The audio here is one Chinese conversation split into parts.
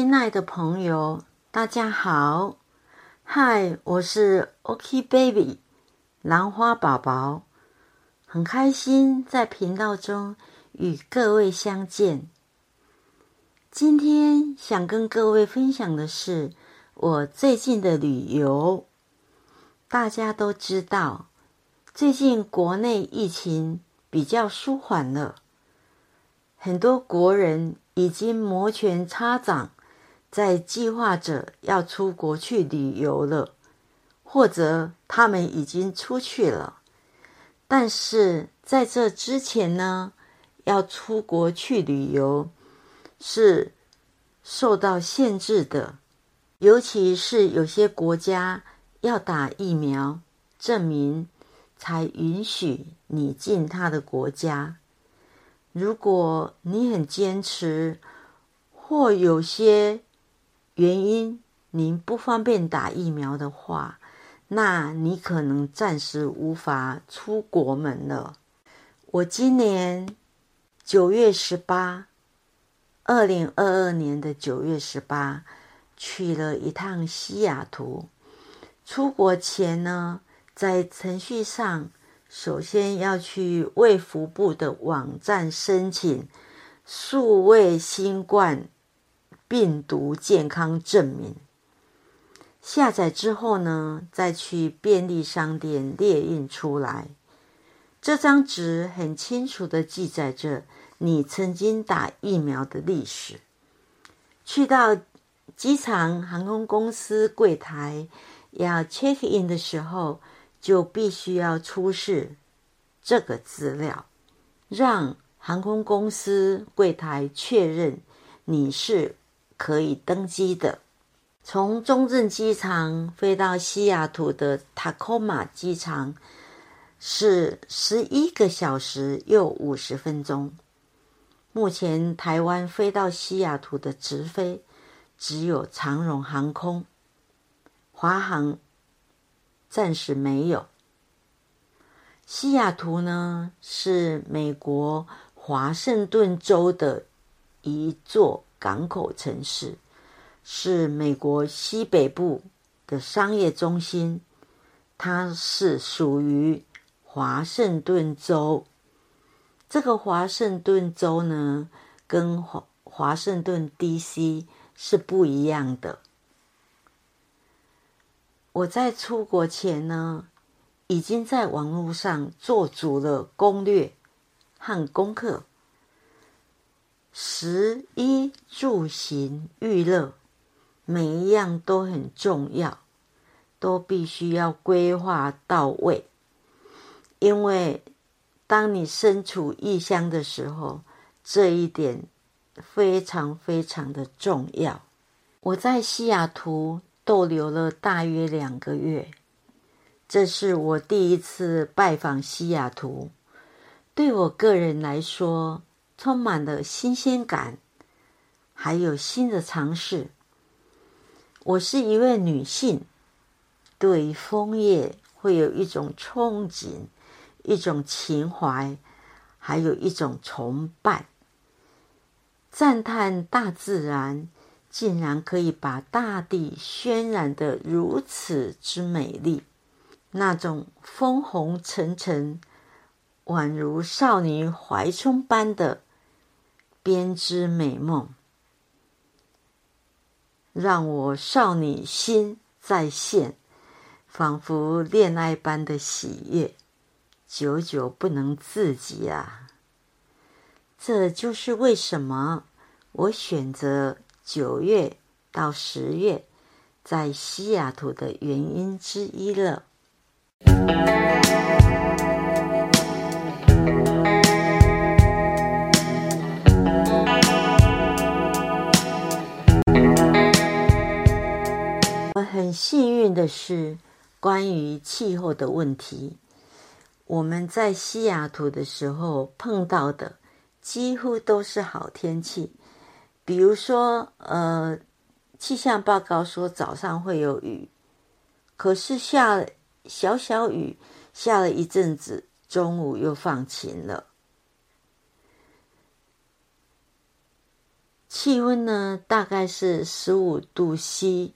亲爱的朋友，大家好！嗨，我是 OK Baby 兰花宝宝，很开心在频道中与各位相见。今天想跟各位分享的是我最近的旅游。大家都知道，最近国内疫情比较舒缓了，很多国人。已经摩拳擦掌，在计划着要出国去旅游了，或者他们已经出去了。但是在这之前呢，要出国去旅游是受到限制的，尤其是有些国家要打疫苗证明，才允许你进他的国家。如果你很坚持，或有些原因您不方便打疫苗的话，那你可能暂时无法出国门了。我今年九月十八，二零二二年的九月十八，去了一趟西雅图。出国前呢，在程序上。首先要去卫福部的网站申请数位新冠病毒健康证明，下载之后呢，再去便利商店列印出来。这张纸很清楚的记载着你曾经打疫苗的历史。去到机场航空公司柜台要 check in 的时候。就必须要出示这个资料，让航空公司柜台确认你是可以登机的。从中正机场飞到西雅图的塔科马机场是十一个小时又五十分钟。目前台湾飞到西雅图的直飞只有长荣航空、华航。暂时没有。西雅图呢，是美国华盛顿州的一座港口城市，是美国西北部的商业中心。它是属于华盛顿州。这个华盛顿州呢，跟华华盛顿 D.C. 是不一样的。我在出国前呢，已经在网络上做足了攻略和功课。食衣住行娱乐，每一样都很重要，都必须要规划到位。因为当你身处异乡的时候，这一点非常非常的重要。我在西雅图。逗留了大约两个月，这是我第一次拜访西雅图，对我个人来说充满了新鲜感，还有新的尝试。我是一位女性，对枫叶会有一种憧憬，一种情怀，还有一种崇拜，赞叹大自然。竟然可以把大地渲染的如此之美丽，那种枫红沉沉，宛如少女怀春般的编织美梦，让我少女心再现，仿佛恋爱般的喜悦，久久不能自己啊！这就是为什么我选择。九月到十月，在西雅图的原因之一了。运的是，关于气候的问题，我们在西雅图的时候碰到的几乎都是好天气。比如说，呃，气象报告说早上会有雨，可是下小小雨，下了一阵子，中午又放晴了。气温呢大概是十五度 C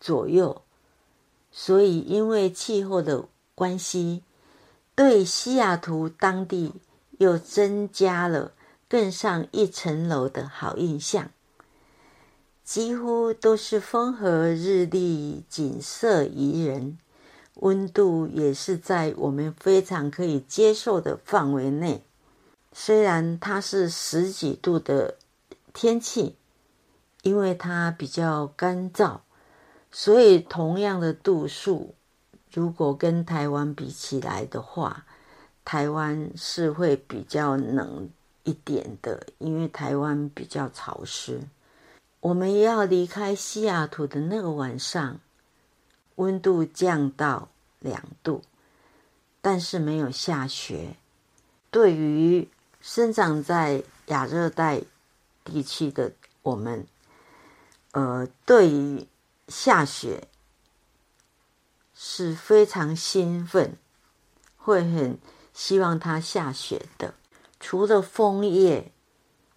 左右，所以因为气候的关系，对西雅图当地又增加了更上一层楼的好印象。几乎都是风和日丽，景色宜人，温度也是在我们非常可以接受的范围内。虽然它是十几度的天气，因为它比较干燥，所以同样的度数，如果跟台湾比起来的话，台湾是会比较冷一点的，因为台湾比较潮湿。我们要离开西雅图的那个晚上，温度降到两度，但是没有下雪。对于生长在亚热带地区的我们，呃，对于下雪是非常兴奋，会很希望它下雪的。除了枫叶。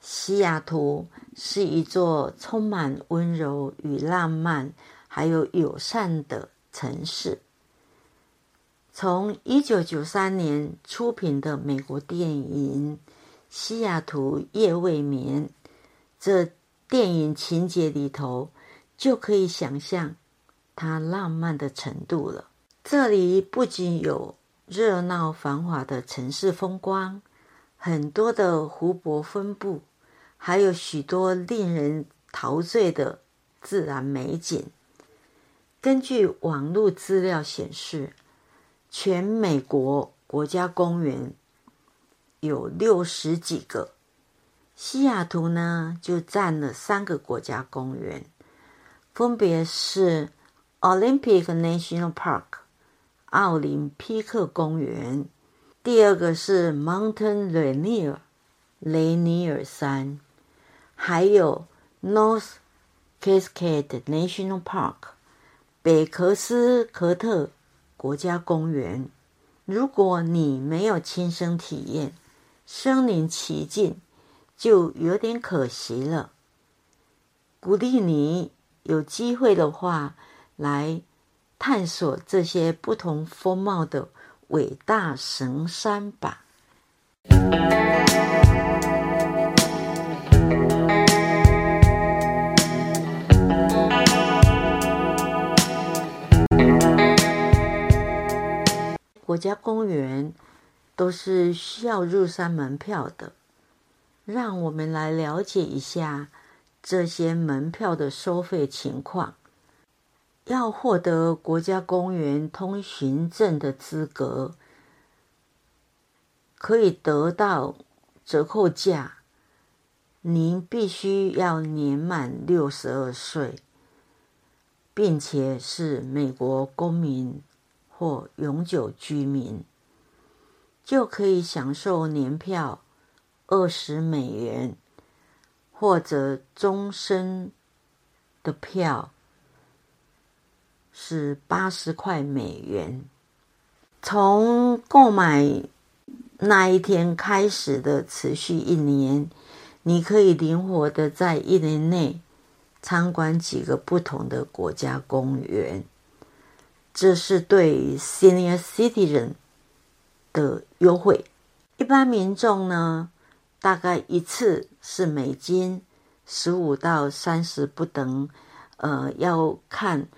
西雅图是一座充满温柔与浪漫，还有友善的城市。从一九九三年出品的美国电影《西雅图夜未眠》，这电影情节里头就可以想象它浪漫的程度了。这里不仅有热闹繁华的城市风光，很多的湖泊分布。还有许多令人陶醉的自然美景。根据网络资料显示，全美国国家公园有六十几个，西雅图呢就占了三个国家公园，分别是 Olympic National Park（ 奥林匹克公园），第二个是 Mountain Rainier（ 雷尼尔山）。还有 North Cascade National Park 北克斯科特国家公园。如果你没有亲身体验身临其境，就有点可惜了。鼓励你有机会的话，来探索这些不同风貌的伟大神山吧。国家公园都是需要入山门票的，让我们来了解一下这些门票的收费情况。要获得国家公园通行证的资格，可以得到折扣价。您必须要年满六十二岁，并且是美国公民。或永久居民就可以享受年票二十美元，或者终身的票是八十块美元。从购买那一天开始的持续一年，你可以灵活的在一年内参观几个不同的国家公园。这是对 senior citizen 的优惠。一般民众呢，大概一次是美金十五到三十不等。呃，要看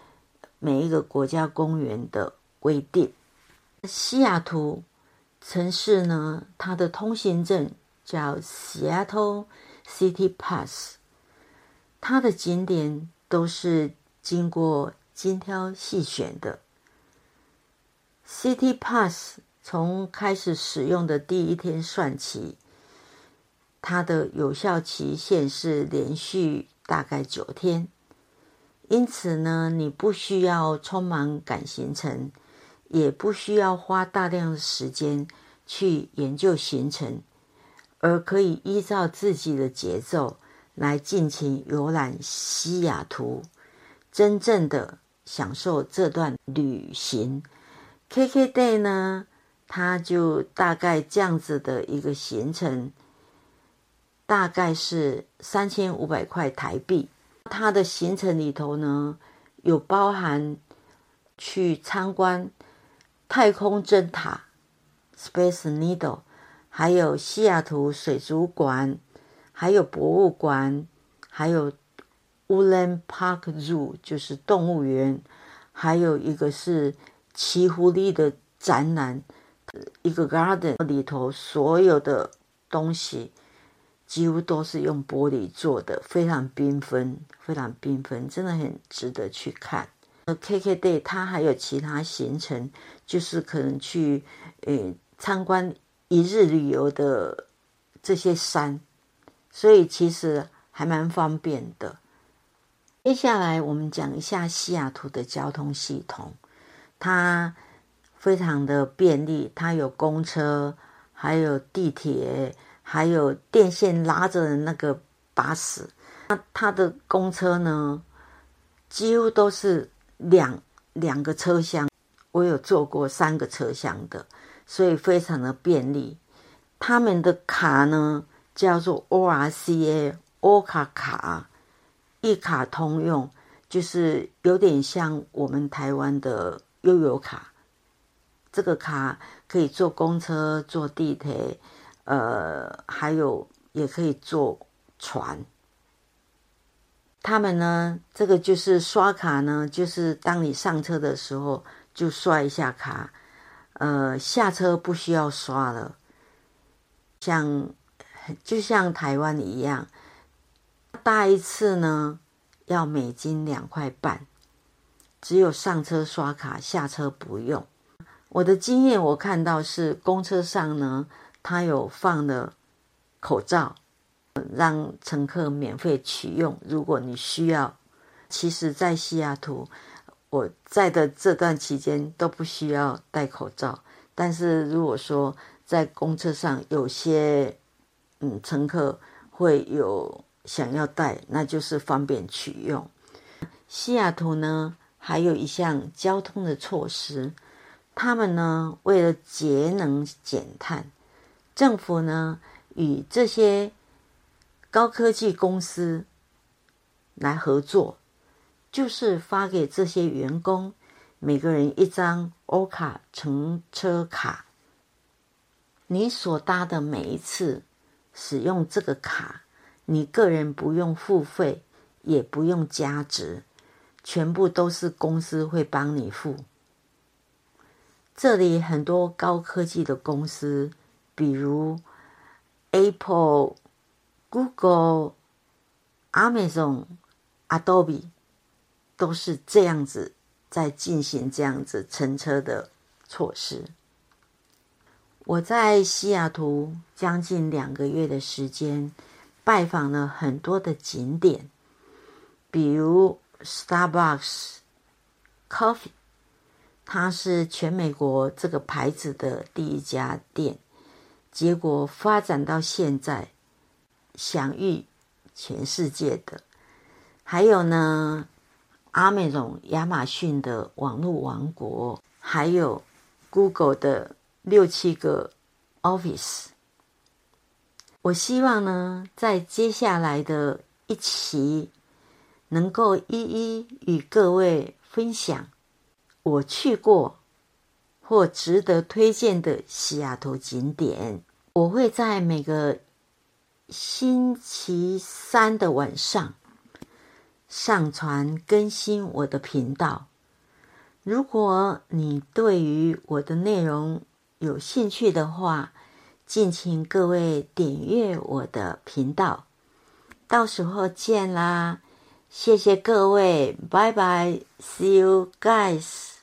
每一个国家公园的规定。西雅图城市呢，它的通行证叫 Seattle City Pass，它的景点都是经过精挑细选的。City Pass 从开始使用的第一天算起，它的有效期限是连续大概九天。因此呢，你不需要匆忙赶行程，也不需要花大量的时间去研究行程，而可以依照自己的节奏来尽情游览西雅图，真正的享受这段旅行。K K Day 呢，它就大概这样子的一个行程，大概是三千五百块台币。它的行程里头呢，有包含去参观太空针塔 （Space Needle），还有西雅图水族馆，还有博物馆，还有 Woodland Park Zoo，就是动物园，还有一个是奇狐狸的展览。一个 garden 里头所有的东西几乎都是用玻璃做的，非常缤纷，非常缤纷，真的很值得去看。KKday 它还有其他行程，就是可能去呃参观一日旅游的这些山，所以其实还蛮方便的。接下来我们讲一下西雅图的交通系统，它。非常的便利，它有公车，还有地铁，还有电线拉着的那个巴士。那它的公车呢，几乎都是两两个车厢，我有坐过三个车厢的，所以非常的便利。他们的卡呢叫做 ORCA 欧卡卡，一卡通用，就是有点像我们台湾的悠游卡。这个卡可以坐公车、坐地铁，呃，还有也可以坐船。他们呢，这个就是刷卡呢，就是当你上车的时候就刷一下卡，呃，下车不需要刷了。像就像台湾一样，搭一次呢要美金两块半，只有上车刷卡，下车不用。我的经验，我看到是公车上呢，他有放了口罩，让乘客免费取用。如果你需要，其实，在西雅图，我在的这段期间都不需要戴口罩。但是如果说在公车上有些嗯乘客会有想要戴，那就是方便取用。西雅图呢，还有一项交通的措施。他们呢，为了节能减碳，政府呢与这些高科技公司来合作，就是发给这些员工每个人一张欧卡乘车卡。你所搭的每一次使用这个卡，你个人不用付费，也不用加值，全部都是公司会帮你付。这里很多高科技的公司，比如 Apple、Google、Amazon、Adobe，都是这样子在进行这样子乘车的措施。我在西雅图将近两个月的时间，拜访了很多的景点，比如 Starbucks、Coffee。它是全美国这个牌子的第一家店，结果发展到现在，享誉全世界的。还有呢，阿美总亚马逊的网络王国，还有 Google 的六七个 Office。我希望呢，在接下来的一期，能够一一与各位分享。我去过或值得推荐的西雅图景点，我会在每个星期三的晚上上传更新我的频道。如果你对于我的内容有兴趣的话，敬请各位点阅我的频道。到时候见啦！谢谢各位，拜拜，See you guys。